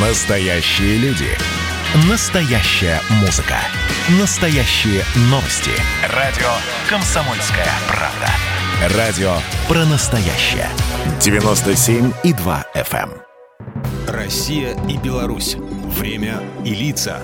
Настоящие люди. Настоящая музыка. Настоящие новости. Радио «Комсомольская правда». Радио про настоящее. 97,2 FM. эм. Россия и Беларусь. Время и лица.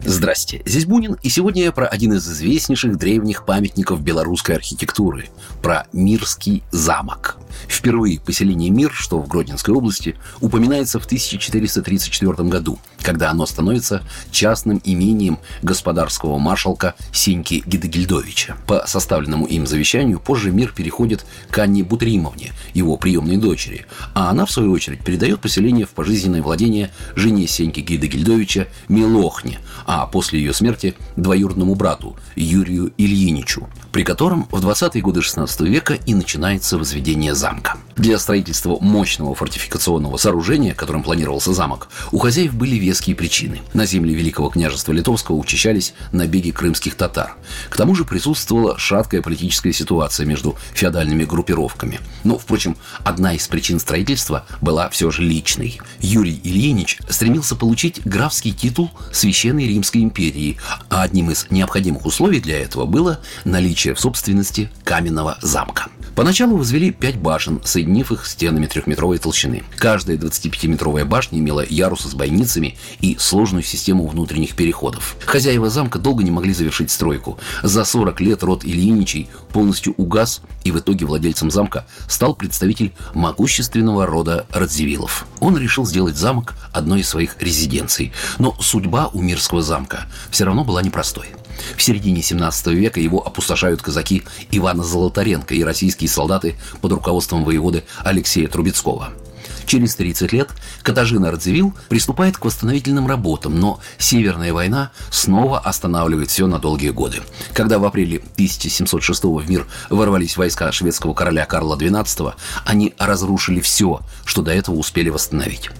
Здрасте, здесь Бунин, и сегодня я про один из известнейших древних памятников белорусской архитектуры, про Мирский замок. Впервые поселение Мир, что в Гродненской области, упоминается в 1434 году, когда оно становится частным имением господарского маршалка Сеньки Гидегильдовича. По составленному им завещанию позже Мир переходит к Анне Бутримовне, его приемной дочери, а она, в свою очередь, передает поселение в пожизненное владение жене Сеньки Гидегильдовича Милохне, а после ее смерти двоюродному брату Юрию Ильиничу, при котором в 20-е годы 16 века и начинается возведение замка. Для строительства мощного фортификационного сооружения, которым планировался замок, у хозяев были веские причины. На земле Великого княжества Литовского учащались набеги крымских татар. К тому же присутствовала шаткая политическая ситуация между феодальными группировками. Но, впрочем, одна из причин строительства была все же личной. Юрий Ильинич стремился получить графский титул Священной Римской империи, а одним из необходимых условий для этого было наличие в собственности каменного замка. Поначалу возвели пять башен, соединив их стенами трехметровой толщины. Каждая 25-метровая башня имела ярусы с бойницами и сложную систему внутренних переходов. Хозяева замка долго не могли завершить стройку. За 40 лет род Ильиничей полностью угас, и в итоге владельцем замка стал представитель могущественного рода Радзивиллов. Он решил сделать замок одной из своих резиденций. Но судьба у Мирского замка все равно была непростой. В середине 17 века его опустошают казаки Ивана Золотаренко и российские солдаты под руководством воеводы Алексея Трубецкого. Через 30 лет Катажина Радзивилл приступает к восстановительным работам, но Северная война снова останавливает все на долгие годы. Когда в апреле 1706 в мир ворвались войска шведского короля Карла XII, они разрушили все, что до этого успели восстановить.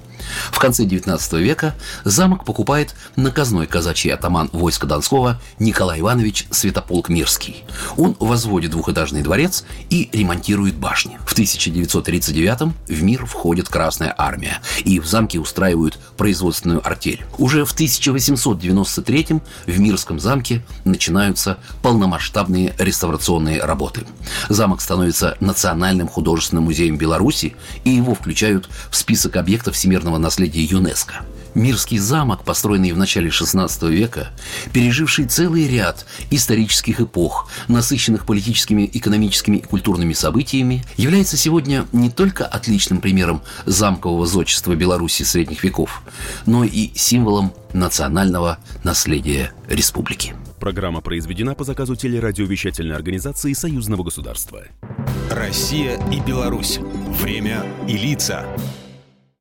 В конце XIX века замок покупает наказной казачий атаман войска Донского Николай Иванович Святополк Мирский. Он возводит двухэтажный дворец и ремонтирует башни. В 1939 в мир входит Красная Армия, и в замке устраивают производственную артель. Уже в 1893 в Мирском замке начинаются полномасштабные реставрационные работы. Замок становится Национальным художественным музеем Беларуси, и его включают в список объектов всемирного наследия ЮНЕСКО. Мирский замок, построенный в начале XVI века, переживший целый ряд исторических эпох, насыщенных политическими, экономическими и культурными событиями, является сегодня не только отличным примером замкового зодчества Беларуси средних веков, но и символом национального наследия республики. Программа произведена по заказу телерадиовещательной организации Союзного государства. Россия и Беларусь. Время и лица.